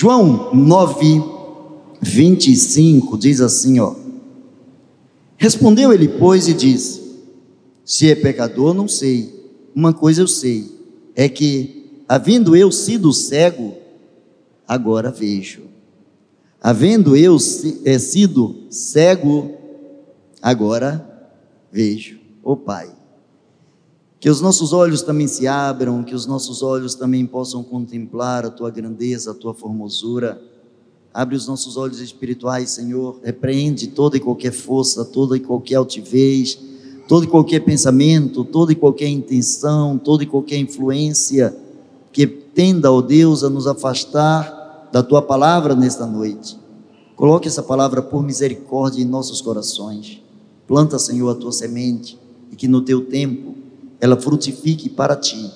João 9, 25 diz assim: ó. Respondeu ele, pois, e disse: Se é pecador, não sei. Uma coisa eu sei, é que, havendo eu sido cego, agora vejo. Havendo eu é, sido cego, agora vejo. Ó oh, Pai, que os nossos olhos também se abram, que os nossos olhos também possam contemplar a tua grandeza, a tua formosura. Abre os nossos olhos espirituais, Senhor. Repreende toda e qualquer força, toda e qualquer altivez, todo e qualquer pensamento, toda e qualquer intenção, toda e qualquer influência que tenda, ó Deus, a nos afastar da tua palavra nesta noite. Coloque essa palavra por misericórdia em nossos corações. Planta, Senhor, a tua semente e que no teu tempo ela frutifique para ti.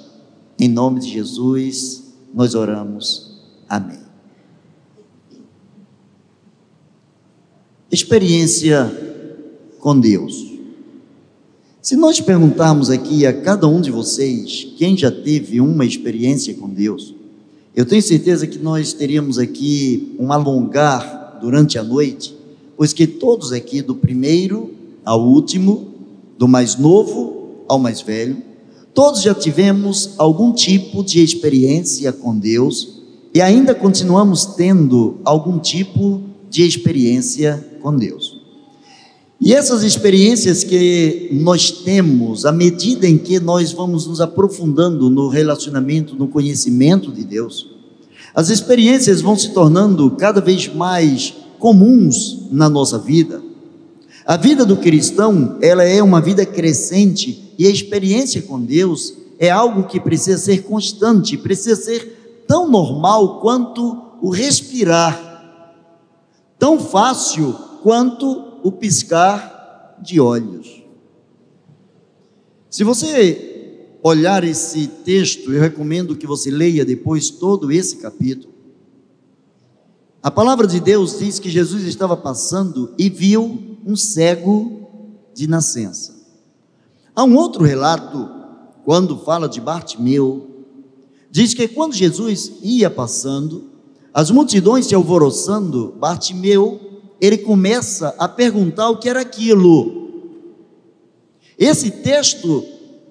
Em nome de Jesus, nós oramos. Amém. Experiência com Deus. Se nós perguntarmos aqui a cada um de vocês quem já teve uma experiência com Deus, eu tenho certeza que nós teríamos aqui um alongar durante a noite, pois que todos aqui, do primeiro ao último, do mais novo ao mais velho, todos já tivemos algum tipo de experiência com Deus e ainda continuamos tendo algum tipo de experiência com Deus. E essas experiências que nós temos, à medida em que nós vamos nos aprofundando no relacionamento, no conhecimento de Deus, as experiências vão se tornando cada vez mais comuns na nossa vida. A vida do cristão, ela é uma vida crescente e a experiência com Deus é algo que precisa ser constante, precisa ser tão normal quanto o respirar, tão fácil quanto o piscar de olhos. Se você olhar esse texto, eu recomendo que você leia depois todo esse capítulo. A palavra de Deus diz que Jesus estava passando e viu um cego de nascença. Há um outro relato, quando fala de Bartimeu, diz que quando Jesus ia passando, as multidões se alvoroçando, Bartimeu ele começa a perguntar o que era aquilo. Esse texto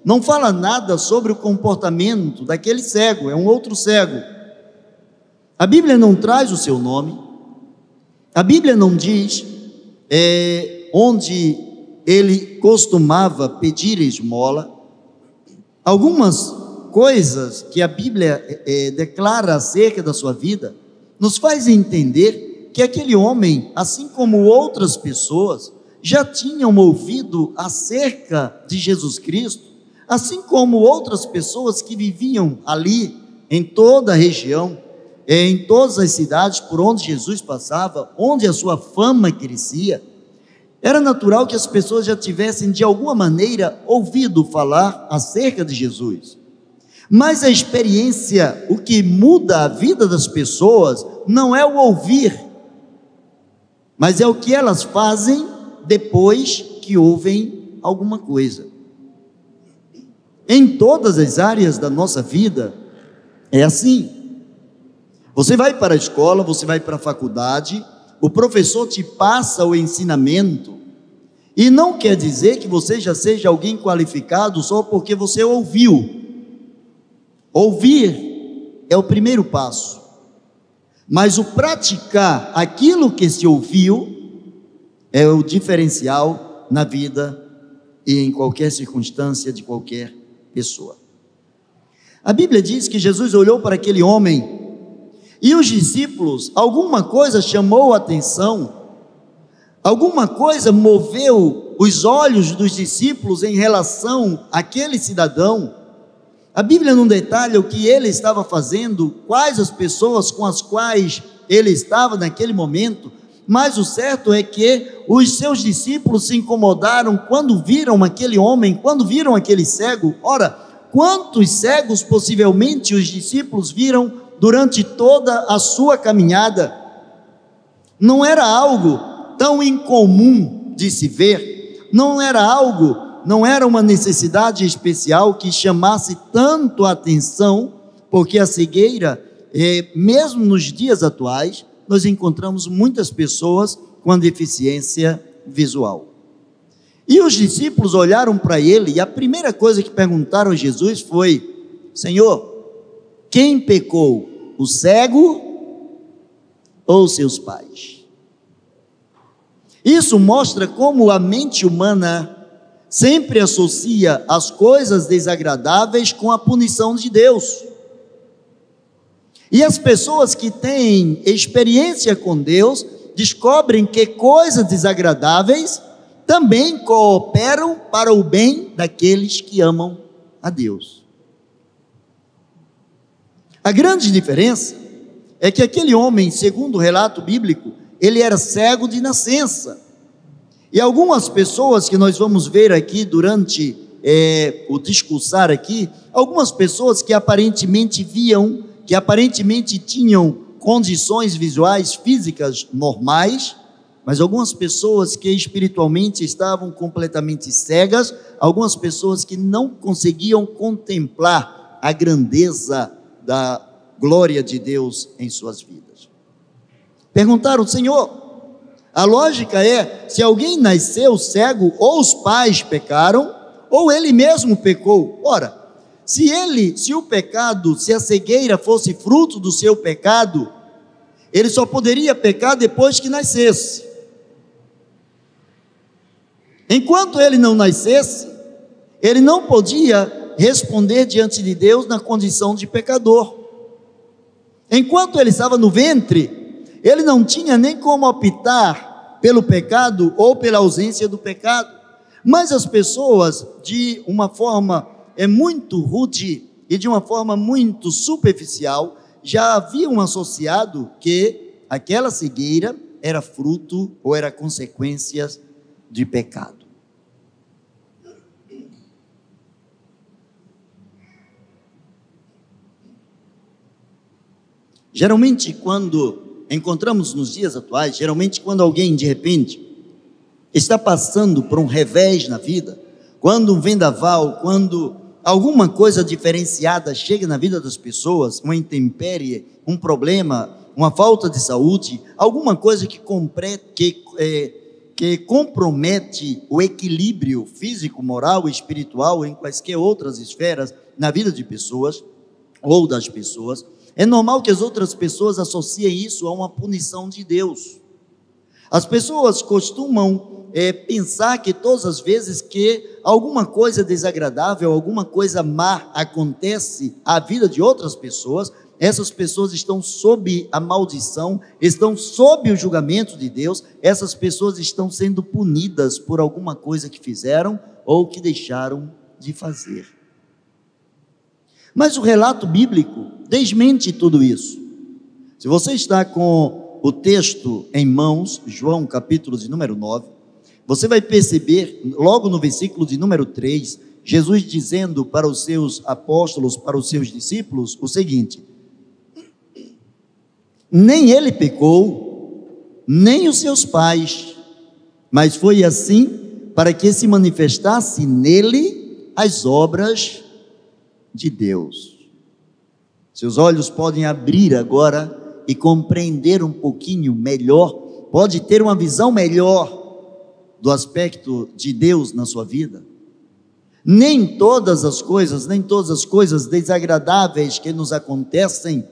não fala nada sobre o comportamento daquele cego, é um outro cego. A Bíblia não traz o seu nome, a Bíblia não diz é, onde ele costumava pedir esmola. Algumas coisas que a Bíblia é, declara acerca da sua vida nos faz entender que aquele homem, assim como outras pessoas, já tinham ouvido acerca de Jesus Cristo, assim como outras pessoas que viviam ali, em toda a região, em todas as cidades por onde Jesus passava, onde a sua fama crescia, era natural que as pessoas já tivessem de alguma maneira ouvido falar acerca de Jesus. Mas a experiência, o que muda a vida das pessoas, não é o ouvir, mas é o que elas fazem depois que ouvem alguma coisa. Em todas as áreas da nossa vida é assim. Você vai para a escola, você vai para a faculdade, o professor te passa o ensinamento, e não quer dizer que você já seja alguém qualificado só porque você ouviu. Ouvir é o primeiro passo. Mas o praticar aquilo que se ouviu é o diferencial na vida e em qualquer circunstância de qualquer pessoa. A Bíblia diz que Jesus olhou para aquele homem e os discípulos, alguma coisa chamou a atenção, alguma coisa moveu os olhos dos discípulos em relação àquele cidadão a Bíblia não detalha o que ele estava fazendo, quais as pessoas com as quais ele estava naquele momento, mas o certo é que os seus discípulos se incomodaram quando viram aquele homem, quando viram aquele cego. Ora, quantos cegos possivelmente os discípulos viram durante toda a sua caminhada? Não era algo tão incomum de se ver, não era algo não era uma necessidade especial que chamasse tanto a atenção, porque a cegueira é, mesmo nos dias atuais, nós encontramos muitas pessoas com deficiência visual. E os discípulos olharam para ele e a primeira coisa que perguntaram a Jesus foi: Senhor, quem pecou, o cego ou seus pais? Isso mostra como a mente humana sempre associa as coisas desagradáveis com a punição de Deus. E as pessoas que têm experiência com Deus descobrem que coisas desagradáveis também cooperam para o bem daqueles que amam a Deus. A grande diferença é que aquele homem, segundo o relato bíblico, ele era cego de nascença. E algumas pessoas que nós vamos ver aqui durante é, o discursar aqui, algumas pessoas que aparentemente viam que aparentemente tinham condições visuais físicas normais, mas algumas pessoas que espiritualmente estavam completamente cegas, algumas pessoas que não conseguiam contemplar a grandeza da glória de Deus em suas vidas. Perguntaram, Senhor, a lógica é: se alguém nasceu cego, ou os pais pecaram, ou ele mesmo pecou. Ora, se ele, se o pecado, se a cegueira fosse fruto do seu pecado, ele só poderia pecar depois que nascesse. Enquanto ele não nascesse, ele não podia responder diante de Deus na condição de pecador. Enquanto ele estava no ventre, ele não tinha nem como optar pelo pecado ou pela ausência do pecado. Mas as pessoas, de uma forma é muito rude e de uma forma muito superficial, já haviam associado que aquela cegueira era fruto ou era consequência de pecado. Geralmente, quando encontramos nos dias atuais, geralmente, quando alguém de repente está passando por um revés na vida, quando um vendaval, quando alguma coisa diferenciada chega na vida das pessoas, uma intempérie, um problema, uma falta de saúde, alguma coisa que, que, é, que compromete o equilíbrio físico, moral e espiritual em quaisquer outras esferas na vida de pessoas ou das pessoas, é normal que as outras pessoas associem isso a uma punição de Deus. As pessoas costumam é, pensar que todas as vezes que alguma coisa desagradável, alguma coisa má acontece à vida de outras pessoas, essas pessoas estão sob a maldição, estão sob o julgamento de Deus, essas pessoas estão sendo punidas por alguma coisa que fizeram ou que deixaram de fazer. Mas o relato bíblico desmente tudo isso. Se você está com o texto em mãos, João capítulo de número 9, você vai perceber, logo no versículo de número 3, Jesus dizendo para os seus apóstolos, para os seus discípulos, o seguinte: Nem ele pecou, nem os seus pais, mas foi assim para que se manifestasse nele as obras de Deus. Seus olhos podem abrir agora e compreender um pouquinho melhor, pode ter uma visão melhor do aspecto de Deus na sua vida. Nem todas as coisas, nem todas as coisas desagradáveis que nos acontecem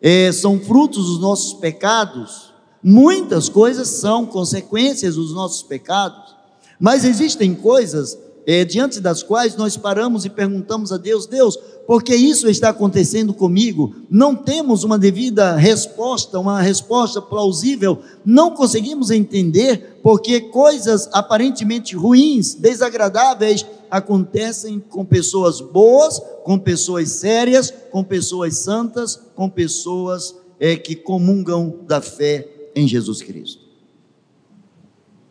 é, são frutos dos nossos pecados. Muitas coisas são consequências dos nossos pecados. Mas existem coisas é, diante das quais nós paramos e perguntamos a Deus: Deus, porque isso está acontecendo comigo. Não temos uma devida resposta, uma resposta plausível, não conseguimos entender porque coisas aparentemente ruins, desagradáveis, acontecem com pessoas boas, com pessoas sérias, com pessoas santas, com pessoas é, que comungam da fé em Jesus Cristo.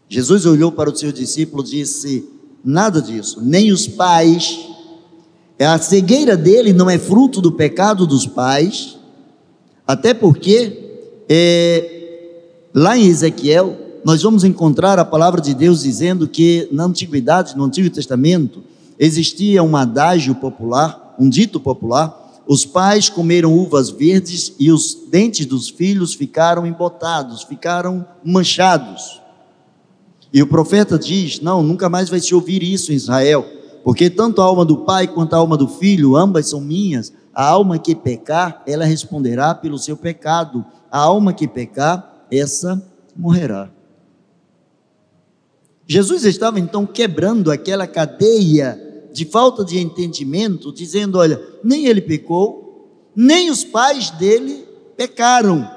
Jesus olhou para o seu discípulo e disse: Nada disso, nem os pais é a cegueira dele não é fruto do pecado dos pais, até porque é, lá em Ezequiel nós vamos encontrar a palavra de Deus dizendo que na antiguidade, no Antigo Testamento, existia um adágio popular, um dito popular, os pais comeram uvas verdes e os dentes dos filhos ficaram embotados, ficaram manchados. E o profeta diz: Não, nunca mais vai se ouvir isso em Israel, porque tanto a alma do pai quanto a alma do filho, ambas são minhas. A alma que pecar, ela responderá pelo seu pecado. A alma que pecar, essa morrerá. Jesus estava então quebrando aquela cadeia de falta de entendimento, dizendo: olha, nem ele pecou, nem os pais dele pecaram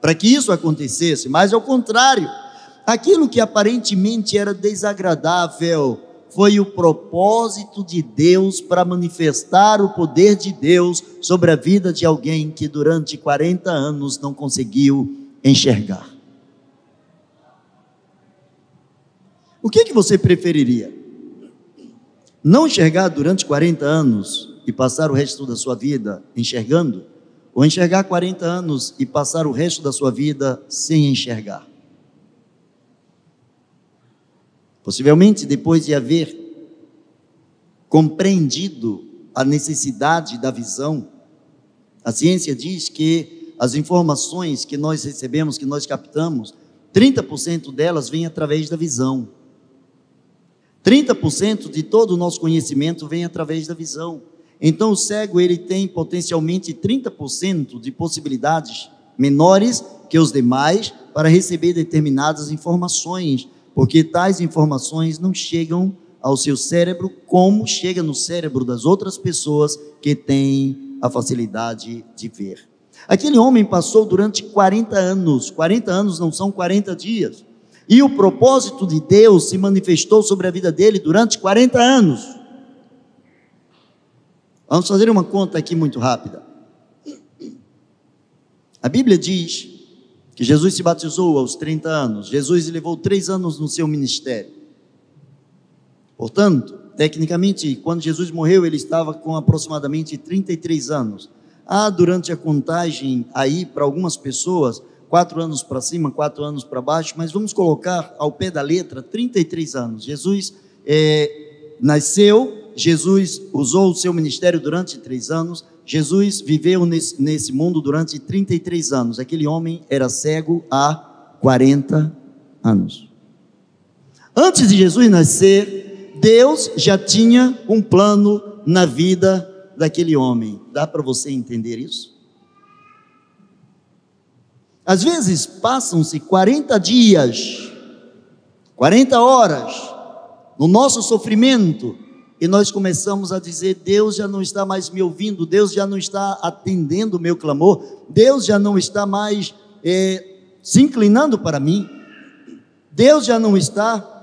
para que isso acontecesse, mas ao contrário, aquilo que aparentemente era desagradável foi o propósito de Deus para manifestar o poder de Deus sobre a vida de alguém que durante 40 anos não conseguiu enxergar. O que, que você preferiria? não enxergar durante 40 anos e passar o resto da sua vida enxergando, ou enxergar 40 anos e passar o resto da sua vida sem enxergar. Possivelmente depois de haver compreendido a necessidade da visão, a ciência diz que as informações que nós recebemos, que nós captamos, 30% delas vêm através da visão. 30% de todo o nosso conhecimento vem através da visão. Então o cego ele tem potencialmente 30% de possibilidades menores que os demais para receber determinadas informações, porque tais informações não chegam ao seu cérebro como chega no cérebro das outras pessoas que têm a facilidade de ver. Aquele homem passou durante 40 anos, 40 anos não são 40 dias. E o propósito de Deus se manifestou sobre a vida dele durante 40 anos. Vamos fazer uma conta aqui muito rápida. A Bíblia diz que Jesus se batizou aos 30 anos. Jesus levou três anos no seu ministério. Portanto, tecnicamente, quando Jesus morreu, ele estava com aproximadamente 33 anos. Há, durante a contagem aí, para algumas pessoas, quatro anos para cima, quatro anos para baixo, mas vamos colocar ao pé da letra 33 anos. Jesus é, nasceu, Jesus usou o seu ministério durante três anos, Jesus viveu nesse, nesse mundo durante 33 anos. Aquele homem era cego há 40 anos. Antes de Jesus nascer, Deus já tinha um plano na vida daquele homem. Dá para você entender isso? Às vezes passam-se 40 dias, 40 horas no nosso sofrimento e nós começamos a dizer: Deus já não está mais me ouvindo, Deus já não está atendendo o meu clamor, Deus já não está mais é, se inclinando para mim, Deus já não está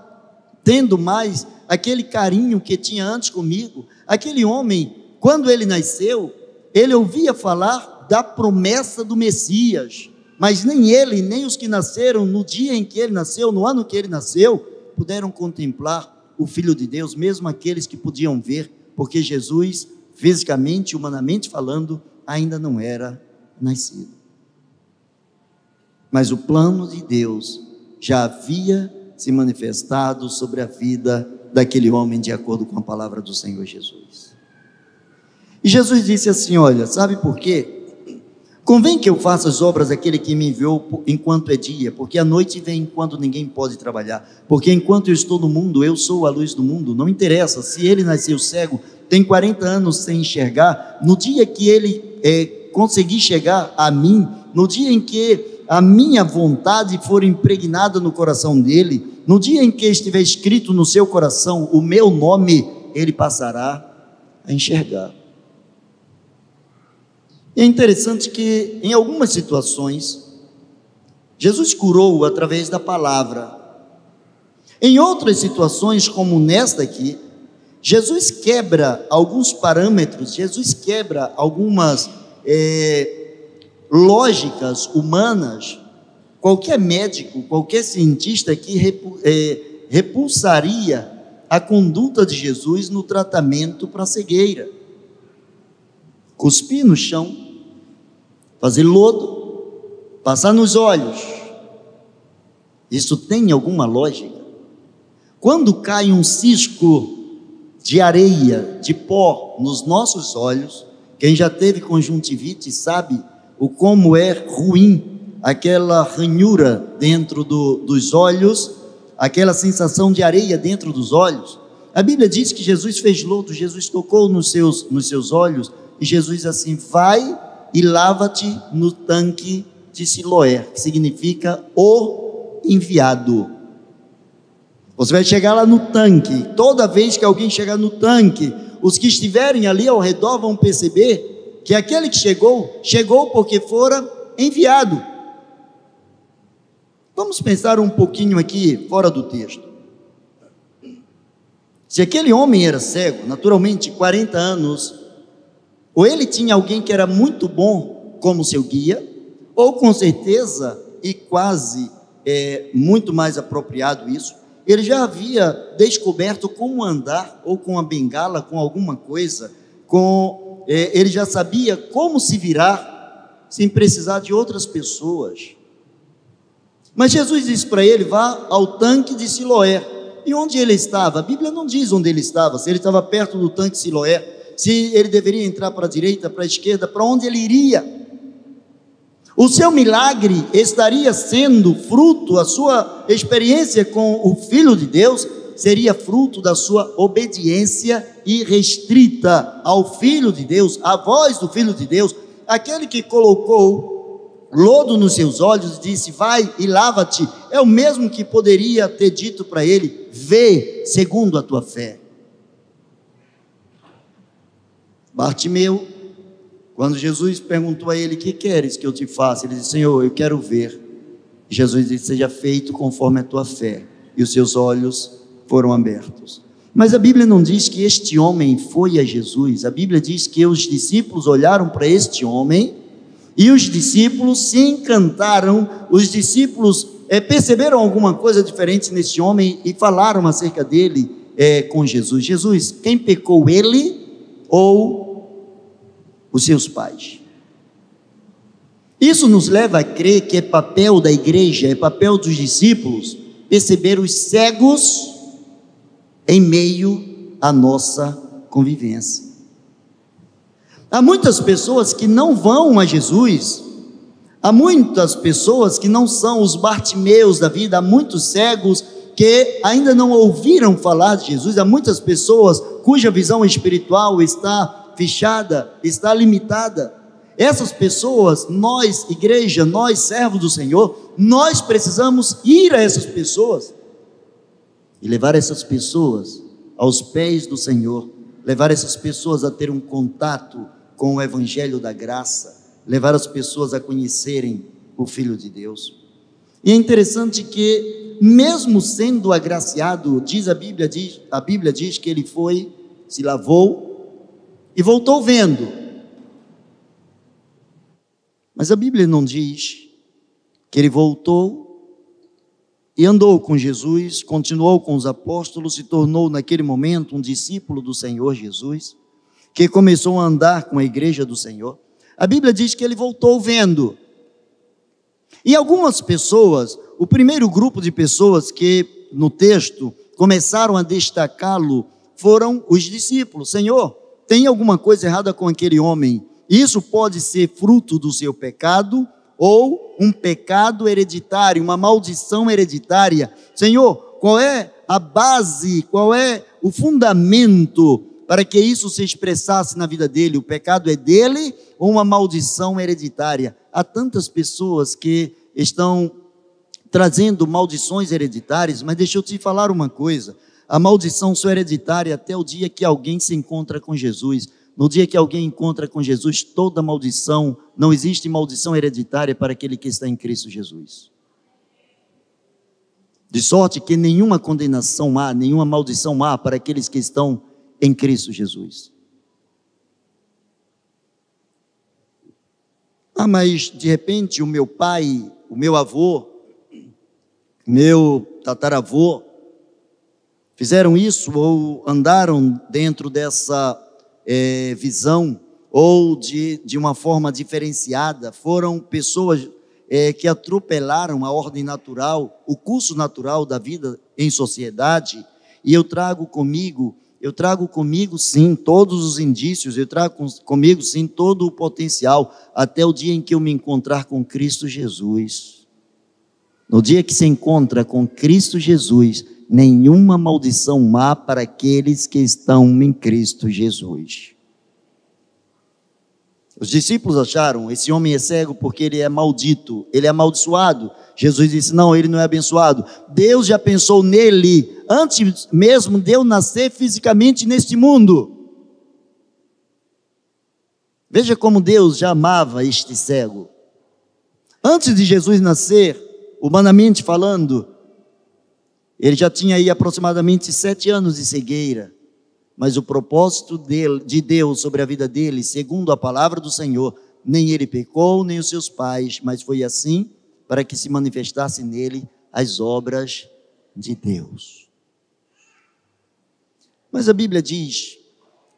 tendo mais aquele carinho que tinha antes comigo. Aquele homem, quando ele nasceu, ele ouvia falar da promessa do Messias mas nem ele, nem os que nasceram no dia em que ele nasceu, no ano que ele nasceu, puderam contemplar o Filho de Deus, mesmo aqueles que podiam ver, porque Jesus, fisicamente, humanamente falando, ainda não era nascido. Mas o plano de Deus já havia se manifestado sobre a vida daquele homem, de acordo com a palavra do Senhor Jesus. E Jesus disse assim: Olha, sabe por quê? Convém que eu faça as obras daquele que me enviou enquanto é dia, porque a noite vem enquanto ninguém pode trabalhar. Porque enquanto eu estou no mundo, eu sou a luz do mundo. Não interessa se ele nasceu cego, tem 40 anos sem enxergar. No dia que ele é, conseguir chegar a mim, no dia em que a minha vontade for impregnada no coração dele, no dia em que estiver escrito no seu coração o meu nome, ele passará a enxergar. E é interessante que, em algumas situações, Jesus curou através da palavra. Em outras situações, como nesta aqui, Jesus quebra alguns parâmetros, Jesus quebra algumas é, lógicas humanas. Qualquer médico, qualquer cientista que é, repulsaria a conduta de Jesus no tratamento para cegueira. Cuspir no chão, fazer lodo, passar nos olhos. Isso tem alguma lógica? Quando cai um cisco de areia, de pó nos nossos olhos, Quem já teve conjuntivite sabe o como é ruim aquela ranhura dentro do, dos olhos, aquela sensação de areia dentro dos olhos. A Bíblia diz que Jesus fez lodo, Jesus tocou nos seus, nos seus olhos, e Jesus assim, vai e lava-te no tanque de Siloé, que significa o enviado. Você vai chegar lá no tanque, toda vez que alguém chegar no tanque, os que estiverem ali ao redor vão perceber que aquele que chegou, chegou porque fora enviado. Vamos pensar um pouquinho aqui fora do texto. Se aquele homem era cego, naturalmente 40 anos, ou ele tinha alguém que era muito bom como seu guia, ou com certeza, e quase é, muito mais apropriado isso, ele já havia descoberto como andar, ou com a bengala, com alguma coisa, com, é, ele já sabia como se virar sem precisar de outras pessoas. Mas Jesus disse para ele: vá ao tanque de Siloé. E onde ele estava? A Bíblia não diz onde ele estava, se ele estava perto do tanque de Siloé, se ele deveria entrar para a direita, para a esquerda, para onde ele iria. O seu milagre estaria sendo fruto, a sua experiência com o Filho de Deus seria fruto da sua obediência irrestrita ao Filho de Deus, à voz do Filho de Deus, aquele que colocou lodo nos seus olhos e disse: Vai e lava-te, é o mesmo que poderia ter dito para ele: Vê segundo a tua fé. Bartimeu quando Jesus perguntou a ele: Que queres que eu te faça? Ele disse: Senhor, eu quero ver. Jesus disse: Seja feito conforme a tua fé. E os seus olhos foram abertos. Mas a Bíblia não diz que este homem foi a Jesus. A Bíblia diz que os discípulos olharam para este homem e os discípulos se encantaram. Os discípulos é, perceberam alguma coisa diferente neste homem e falaram acerca dele é, com Jesus. Jesus, quem pecou ele ou os seus pais. Isso nos leva a crer que é papel da igreja, é papel dos discípulos perceber os cegos em meio à nossa convivência. Há muitas pessoas que não vão a Jesus, há muitas pessoas que não são os Bartimeus da vida, há muitos cegos que ainda não ouviram falar de Jesus, há muitas pessoas cuja visão espiritual está fechada, está limitada. Essas pessoas, nós, igreja, nós, servos do Senhor, nós precisamos ir a essas pessoas e levar essas pessoas aos pés do Senhor, levar essas pessoas a ter um contato com o Evangelho da graça, levar as pessoas a conhecerem o Filho de Deus. E é interessante que, mesmo sendo agraciado, diz a Bíblia, diz, a Bíblia diz que ele foi, se lavou e voltou vendo. Mas a Bíblia não diz que ele voltou e andou com Jesus, continuou com os apóstolos, se tornou naquele momento um discípulo do Senhor Jesus, que começou a andar com a igreja do Senhor. A Bíblia diz que ele voltou vendo. E algumas pessoas, o primeiro grupo de pessoas que no texto começaram a destacá-lo foram os discípulos. Senhor, tem alguma coisa errada com aquele homem. Isso pode ser fruto do seu pecado ou um pecado hereditário, uma maldição hereditária. Senhor, qual é a base, qual é o fundamento para que isso se expressasse na vida dele? O pecado é dele ou uma maldição hereditária? Há tantas pessoas que estão trazendo maldições hereditárias, mas deixa eu te falar uma coisa. A maldição só é hereditária até o dia que alguém se encontra com Jesus. No dia que alguém encontra com Jesus, toda maldição, não existe maldição hereditária para aquele que está em Cristo Jesus. De sorte que nenhuma condenação há, nenhuma maldição há para aqueles que estão em Cristo Jesus. Ah, mas de repente o meu pai, o meu avô, meu tataravô, fizeram isso ou andaram dentro dessa é, visão ou de, de uma forma diferenciada, foram pessoas é, que atropelaram a ordem natural, o curso natural da vida em sociedade, e eu trago comigo eu trago comigo sim todos os indícios, eu trago comigo sim todo o potencial, até o dia em que eu me encontrar com Cristo Jesus. No dia que se encontra com Cristo Jesus, nenhuma maldição má para aqueles que estão em Cristo Jesus. Os discípulos acharam: esse homem é cego porque ele é maldito, ele é amaldiçoado. Jesus disse: não, ele não é abençoado. Deus já pensou nele antes mesmo de eu nascer fisicamente neste mundo. Veja como Deus já amava este cego. Antes de Jesus nascer, humanamente falando, ele já tinha aí aproximadamente sete anos de cegueira. Mas o propósito dele, de Deus sobre a vida dele, segundo a palavra do Senhor, nem ele pecou, nem os seus pais, mas foi assim para que se manifestasse nele as obras de Deus. Mas a Bíblia diz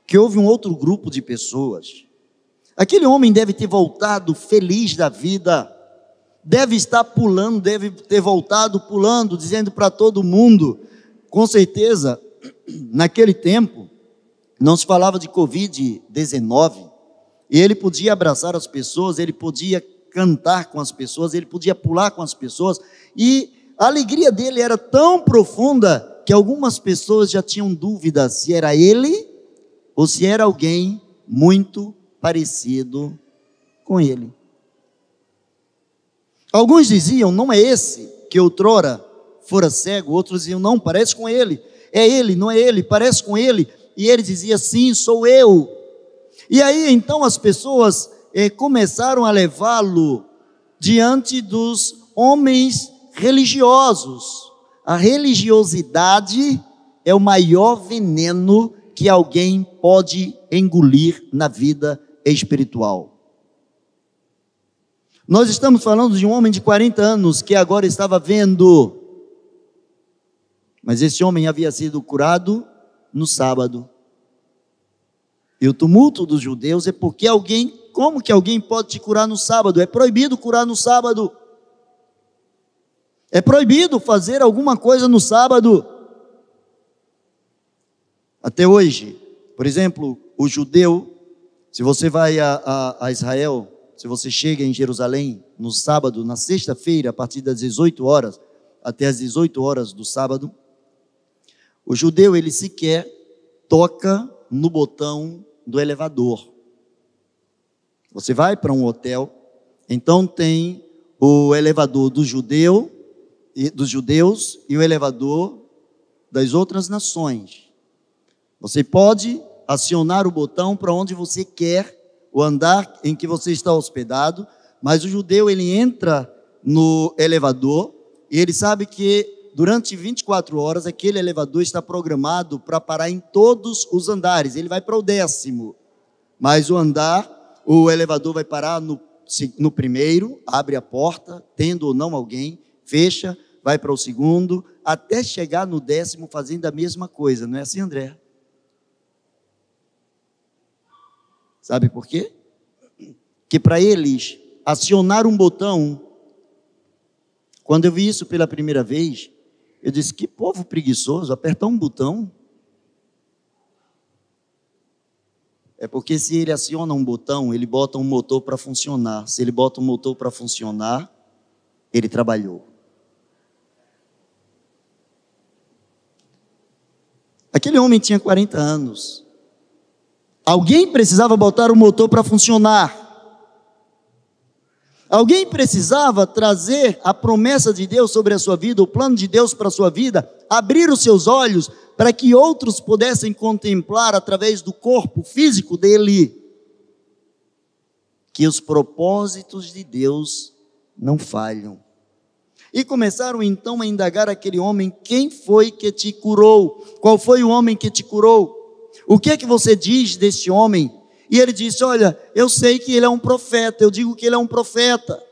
que houve um outro grupo de pessoas. Aquele homem deve ter voltado feliz da vida, deve estar pulando, deve ter voltado pulando, dizendo para todo mundo, com certeza, naquele tempo, não se falava de Covid-19, e ele podia abraçar as pessoas, ele podia cantar com as pessoas, ele podia pular com as pessoas, e a alegria dele era tão profunda que algumas pessoas já tinham dúvida se era ele ou se era alguém muito parecido com ele. Alguns diziam, não é esse que outrora fora cego, outros diziam, não, parece com ele. É ele, não é ele, parece com ele. E ele dizia, sim, sou eu. E aí então as pessoas eh, começaram a levá-lo diante dos homens religiosos. A religiosidade é o maior veneno que alguém pode engolir na vida espiritual. Nós estamos falando de um homem de 40 anos que agora estava vendo mas esse homem havia sido curado no sábado. E o tumulto dos judeus é porque alguém, como que alguém pode te curar no sábado? É proibido curar no sábado. É proibido fazer alguma coisa no sábado. Até hoje, por exemplo, o judeu, se você vai a, a, a Israel, se você chega em Jerusalém no sábado, na sexta-feira, a partir das 18 horas até as 18 horas do sábado, o judeu, ele sequer toca no botão do elevador. Você vai para um hotel, então tem o elevador do judeu dos judeus e o elevador das outras nações. Você pode acionar o botão para onde você quer, o andar em que você está hospedado, mas o judeu ele entra no elevador e ele sabe que durante 24 horas, aquele elevador está programado para parar em todos os andares. Ele vai para o décimo, mas o andar, o elevador vai parar no, no primeiro, abre a porta, tendo ou não alguém, fecha, vai para o segundo, até chegar no décimo fazendo a mesma coisa. Não é assim, André? Sabe por quê? Que para eles acionar um botão, quando eu vi isso pela primeira vez, eu disse: que povo preguiçoso, apertar um botão. É porque se ele aciona um botão, ele bota um motor para funcionar. Se ele bota um motor para funcionar, ele trabalhou. Aquele homem tinha 40 anos. Alguém precisava botar o motor para funcionar. Alguém precisava trazer a promessa de Deus sobre a sua vida, o plano de Deus para a sua vida, abrir os seus olhos para que outros pudessem contemplar através do corpo físico dele que os propósitos de Deus não falham. E começaram então a indagar aquele homem: quem foi que te curou? Qual foi o homem que te curou? O que é que você diz desse homem? E ele disse: Olha, eu sei que ele é um profeta, eu digo que ele é um profeta.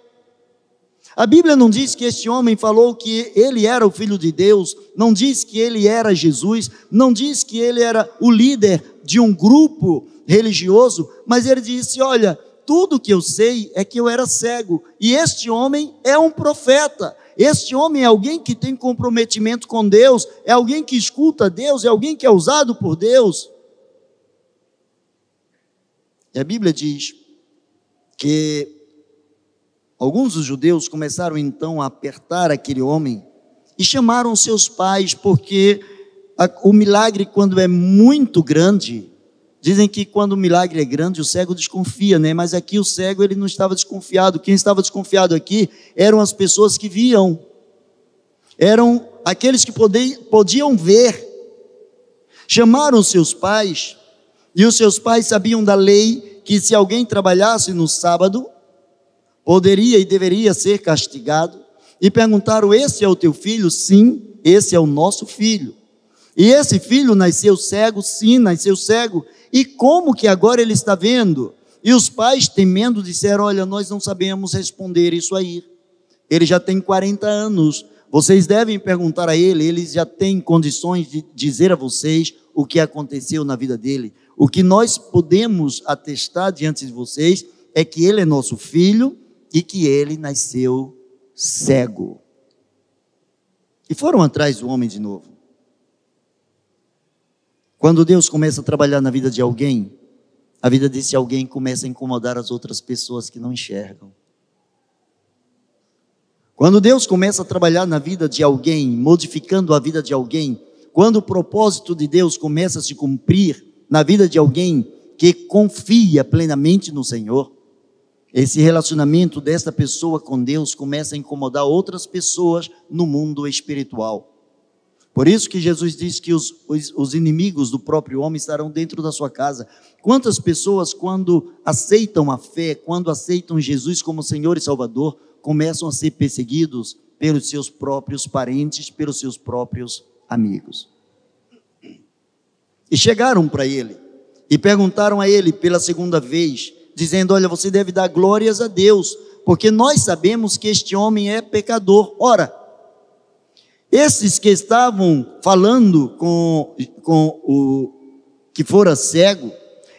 A Bíblia não diz que este homem falou que ele era o filho de Deus, não diz que ele era Jesus, não diz que ele era o líder de um grupo religioso, mas ele disse: Olha, tudo que eu sei é que eu era cego, e este homem é um profeta. Este homem é alguém que tem comprometimento com Deus, é alguém que escuta Deus, é alguém que é usado por Deus. E a Bíblia diz que alguns dos judeus começaram então a apertar aquele homem e chamaram seus pais, porque o milagre, quando é muito grande, Dizem que quando o milagre é grande, o cego desconfia, né? Mas aqui o cego ele não estava desconfiado. Quem estava desconfiado aqui eram as pessoas que viam. Eram aqueles que podiam ver. Chamaram seus pais, e os seus pais sabiam da lei que se alguém trabalhasse no sábado, poderia e deveria ser castigado. E perguntaram: Esse é o teu filho? Sim, esse é o nosso filho. E esse filho nasceu cego? Sim, nasceu cego. E como que agora ele está vendo? E os pais, temendo, disseram: Olha, nós não sabemos responder isso aí. Ele já tem 40 anos. Vocês devem perguntar a ele, ele já tem condições de dizer a vocês o que aconteceu na vida dele. O que nós podemos atestar diante de vocês é que ele é nosso filho e que ele nasceu cego. E foram atrás do homem de novo. Quando Deus começa a trabalhar na vida de alguém, a vida desse alguém começa a incomodar as outras pessoas que não enxergam. Quando Deus começa a trabalhar na vida de alguém, modificando a vida de alguém, quando o propósito de Deus começa a se cumprir na vida de alguém que confia plenamente no Senhor, esse relacionamento desta pessoa com Deus começa a incomodar outras pessoas no mundo espiritual. Por isso que Jesus diz que os, os, os, inimigos do próprio homem estarão dentro da sua casa. Quantas pessoas, quando aceitam a fé, quando aceitam Jesus como Senhor e Salvador, começam a ser perseguidos pelos seus próprios parentes, pelos seus próprios amigos. E chegaram para ele e perguntaram a ele pela segunda vez, dizendo: Olha, você deve dar glórias a Deus, porque nós sabemos que este homem é pecador. Ora, esses que estavam falando com, com o que fora cego,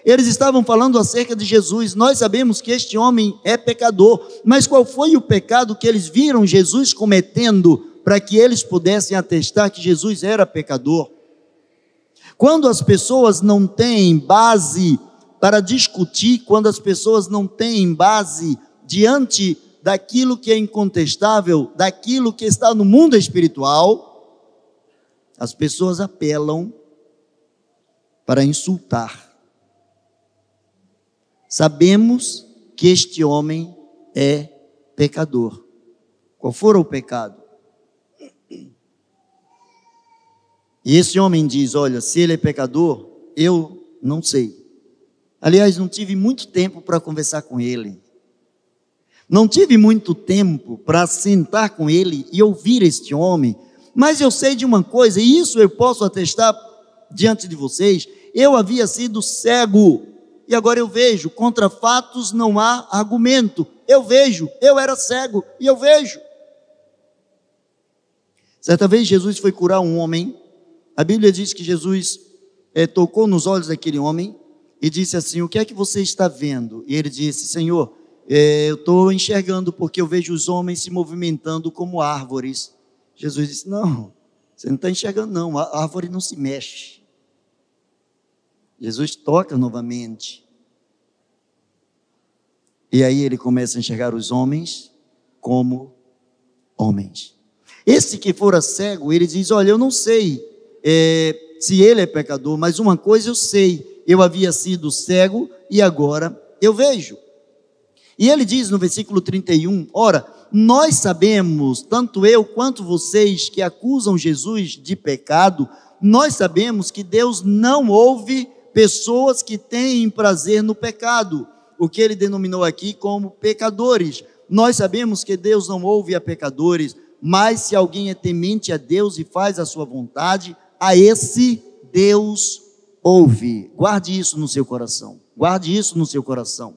eles estavam falando acerca de Jesus. Nós sabemos que este homem é pecador, mas qual foi o pecado que eles viram Jesus cometendo para que eles pudessem atestar que Jesus era pecador? Quando as pessoas não têm base para discutir, quando as pessoas não têm base diante daquilo que é incontestável, daquilo que está no mundo espiritual, as pessoas apelam para insultar. Sabemos que este homem é pecador. Qual for o pecado? E esse homem diz: Olha, se ele é pecador, eu não sei. Aliás, não tive muito tempo para conversar com ele. Não tive muito tempo para sentar com ele e ouvir este homem, mas eu sei de uma coisa, e isso eu posso atestar diante de vocês: eu havia sido cego, e agora eu vejo, contra fatos não há argumento. Eu vejo, eu era cego e eu vejo. Certa vez Jesus foi curar um homem, a Bíblia diz que Jesus é, tocou nos olhos daquele homem e disse assim: O que é que você está vendo? E ele disse: Senhor, é, eu estou enxergando porque eu vejo os homens se movimentando como árvores. Jesus disse: Não, você não está enxergando, não, a árvore não se mexe. Jesus toca novamente. E aí ele começa a enxergar os homens como homens. Esse que fora cego, ele diz: Olha, eu não sei é, se ele é pecador, mas uma coisa eu sei: eu havia sido cego e agora eu vejo. E ele diz no versículo 31: Ora, nós sabemos, tanto eu quanto vocês que acusam Jesus de pecado, nós sabemos que Deus não ouve pessoas que têm prazer no pecado, o que ele denominou aqui como pecadores. Nós sabemos que Deus não ouve a pecadores, mas se alguém é temente a Deus e faz a sua vontade, a esse Deus ouve. Guarde isso no seu coração. Guarde isso no seu coração.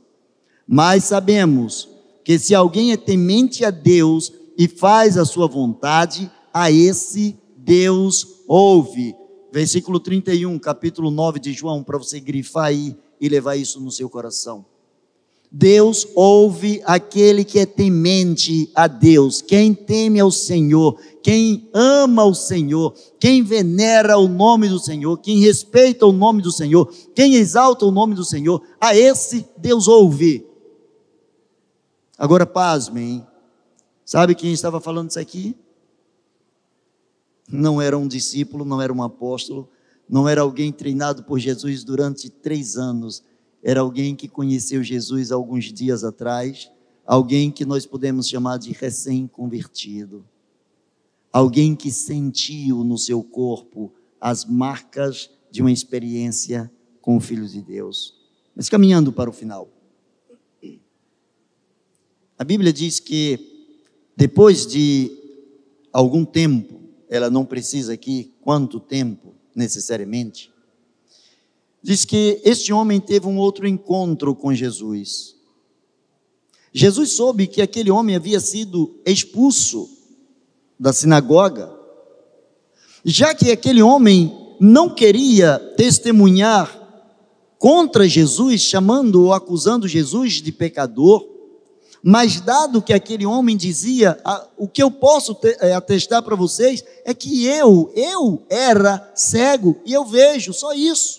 Mas sabemos que se alguém é temente a Deus e faz a sua vontade, a esse Deus ouve. Versículo 31, capítulo 9 de João, para você grifar aí e levar isso no seu coração. Deus ouve aquele que é temente a Deus, quem teme ao Senhor, quem ama o Senhor, quem venera o nome do Senhor, quem respeita o nome do Senhor, quem exalta o nome do Senhor, a esse Deus ouve. Agora, pasmem, sabe quem estava falando isso aqui? Não era um discípulo, não era um apóstolo, não era alguém treinado por Jesus durante três anos era alguém que conheceu Jesus alguns dias atrás, alguém que nós podemos chamar de recém-convertido, alguém que sentiu no seu corpo as marcas de uma experiência com o Filho de Deus. Mas caminhando para o final. A Bíblia diz que depois de algum tempo, ela não precisa aqui quanto tempo necessariamente, diz que este homem teve um outro encontro com Jesus. Jesus soube que aquele homem havia sido expulso da sinagoga, já que aquele homem não queria testemunhar contra Jesus, chamando ou acusando Jesus de pecador, mas dado que aquele homem dizia, ah, o que eu posso eh, atestar para vocês é que eu, eu era cego e eu vejo, só isso.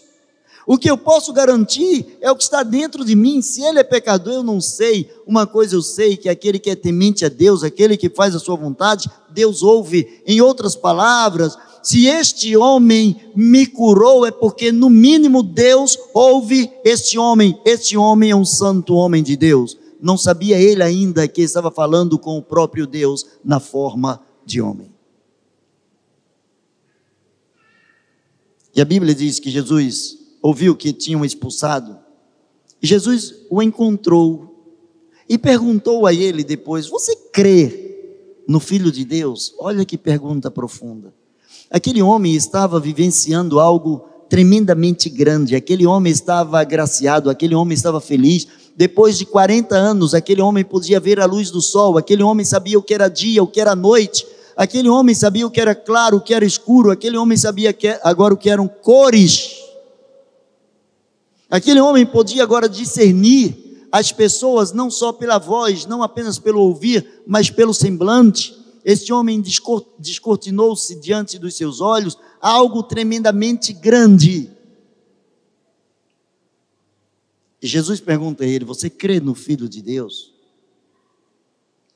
O que eu posso garantir é o que está dentro de mim. Se ele é pecador, eu não sei. Uma coisa eu sei: que aquele que é temente a Deus, aquele que faz a sua vontade, Deus ouve. Em outras palavras, se este homem me curou, é porque, no mínimo, Deus ouve este homem. Este homem é um santo homem de Deus. Não sabia ele ainda que estava falando com o próprio Deus na forma de homem. E a Bíblia diz que Jesus ouviu que tinham expulsado. Jesus o encontrou e perguntou a ele depois: Você crê no Filho de Deus? Olha que pergunta profunda. Aquele homem estava vivenciando algo tremendamente grande, aquele homem estava agraciado, aquele homem estava feliz. Depois de 40 anos, aquele homem podia ver a luz do sol, aquele homem sabia o que era dia, o que era noite, aquele homem sabia o que era claro, o que era escuro, aquele homem sabia que agora o que eram cores. Aquele homem podia agora discernir as pessoas não só pela voz, não apenas pelo ouvir, mas pelo semblante. Este homem descortinou-se diante dos seus olhos algo tremendamente grande. E Jesus pergunta a ele: Você crê no Filho de Deus?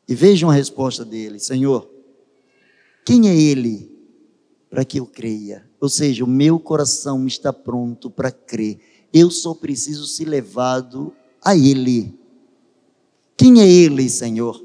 E vejam a resposta dele: Senhor, quem é ele para que eu creia? Ou seja, o meu coração está pronto para crer eu só preciso ser levado a Ele. Quem é Ele, Senhor?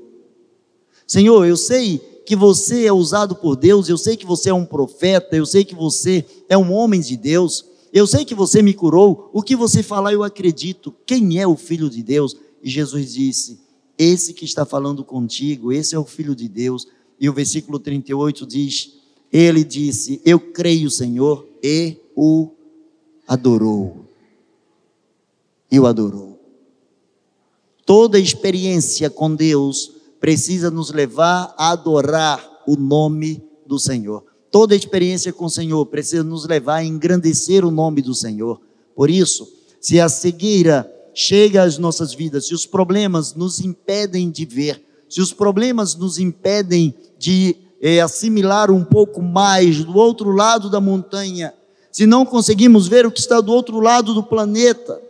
Senhor, eu sei que você é usado por Deus, eu sei que você é um profeta, eu sei que você é um homem de Deus, eu sei que você me curou, o que você falar eu acredito. Quem é o Filho de Deus? E Jesus disse: Esse que está falando contigo, esse é o Filho de Deus. E o versículo 38 diz: Ele disse: Eu creio, Senhor, e o adorou e o adorou. Toda experiência com Deus precisa nos levar a adorar o nome do Senhor. Toda experiência com o Senhor precisa nos levar a engrandecer o nome do Senhor. Por isso, se a cegueira chega às nossas vidas, se os problemas nos impedem de ver, se os problemas nos impedem de é, assimilar um pouco mais do outro lado da montanha, se não conseguimos ver o que está do outro lado do planeta,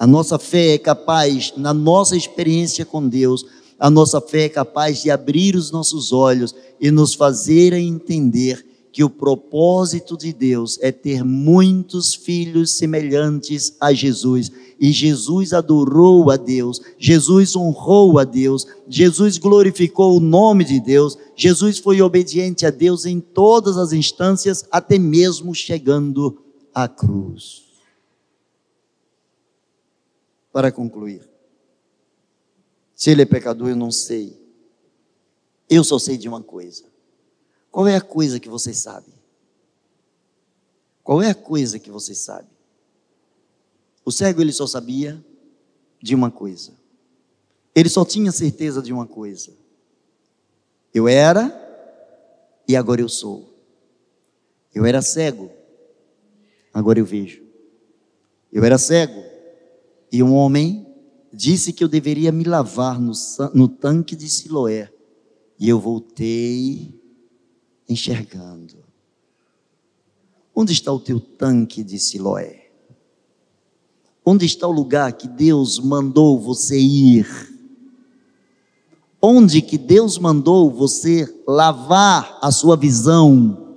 a nossa fé é capaz, na nossa experiência com Deus, a nossa fé é capaz de abrir os nossos olhos e nos fazer entender que o propósito de Deus é ter muitos filhos semelhantes a Jesus. E Jesus adorou a Deus, Jesus honrou a Deus, Jesus glorificou o nome de Deus, Jesus foi obediente a Deus em todas as instâncias, até mesmo chegando à cruz para concluir. Se ele é pecador, eu não sei. Eu só sei de uma coisa. Qual é a coisa que você sabe? Qual é a coisa que você sabe? O cego ele só sabia de uma coisa. Ele só tinha certeza de uma coisa. Eu era e agora eu sou. Eu era cego, agora eu vejo. Eu era cego, e um homem disse que eu deveria me lavar no, no tanque de Siloé. E eu voltei enxergando. Onde está o teu tanque de Siloé? Onde está o lugar que Deus mandou você ir? Onde que Deus mandou você lavar a sua visão?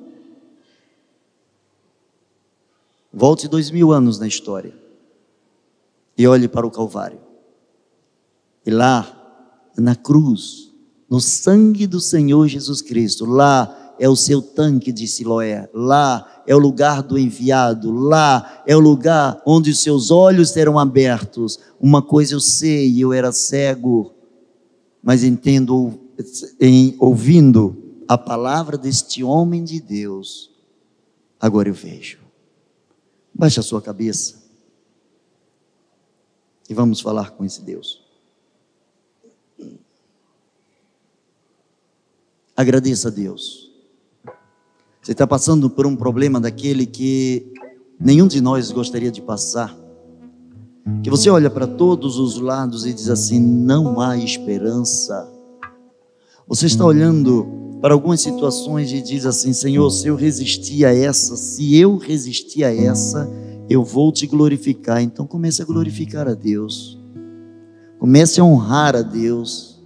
Volte dois mil anos na história e olhe para o Calvário. E lá, na cruz, no sangue do Senhor Jesus Cristo, lá é o seu tanque de Siloé, lá é o lugar do enviado, lá é o lugar onde os seus olhos serão abertos. Uma coisa eu sei, eu era cego, mas entendo, em, ouvindo a palavra deste homem de Deus, agora eu vejo. Baixe a sua cabeça e vamos falar com esse Deus. Agradeça a Deus. Você está passando por um problema daquele que nenhum de nós gostaria de passar. Que você olha para todos os lados e diz assim: não há esperança. Você está olhando para algumas situações e diz assim: Senhor, se eu resistir a essa, se eu resistir a essa, eu vou te glorificar. Então comece a glorificar a Deus. Comece a honrar a Deus.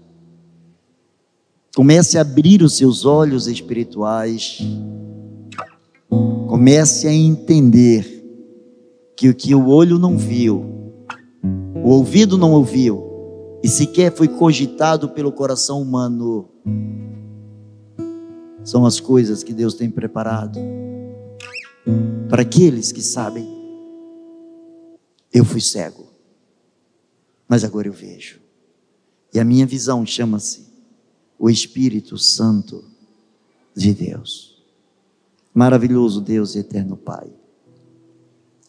Comece a abrir os seus olhos espirituais. Comece a entender que o que o olho não viu, o ouvido não ouviu, e sequer foi cogitado pelo coração humano, são as coisas que Deus tem preparado para aqueles que sabem. Eu fui cego, mas agora eu vejo. E a minha visão chama-se o Espírito Santo de Deus. Maravilhoso Deus e eterno Pai.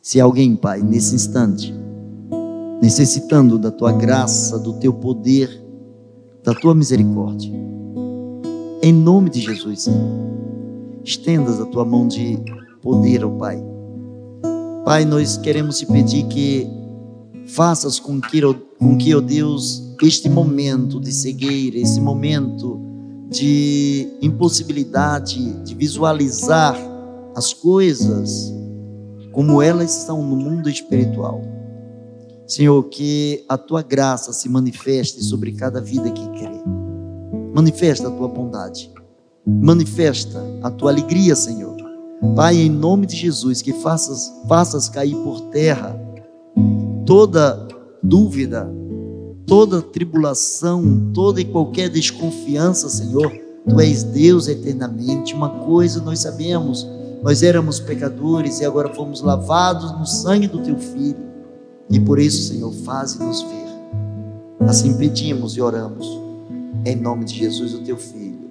Se alguém, Pai, nesse instante, necessitando da tua graça, do teu poder, da tua misericórdia, em nome de Jesus, Senhor, estendas a tua mão de poder, ó Pai. Pai, nós queremos te pedir que faças com que, com que, ó Deus, este momento de cegueira, esse momento de impossibilidade de visualizar as coisas como elas são no mundo espiritual. Senhor, que a tua graça se manifeste sobre cada vida que crê. Manifesta a tua bondade. Manifesta a tua alegria, Senhor. Pai, em nome de Jesus, que faças, faças cair por terra toda dúvida, toda tribulação, toda e qualquer desconfiança, Senhor. Tu és Deus eternamente. Uma coisa nós sabemos: nós éramos pecadores e agora fomos lavados no sangue do Teu Filho. E por isso, Senhor, faze-nos ver. Assim pedimos e oramos. Em nome de Jesus, o Teu Filho.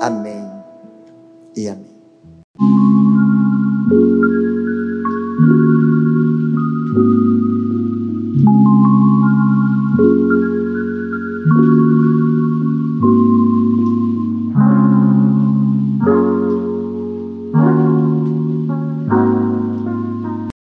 Amém e amém.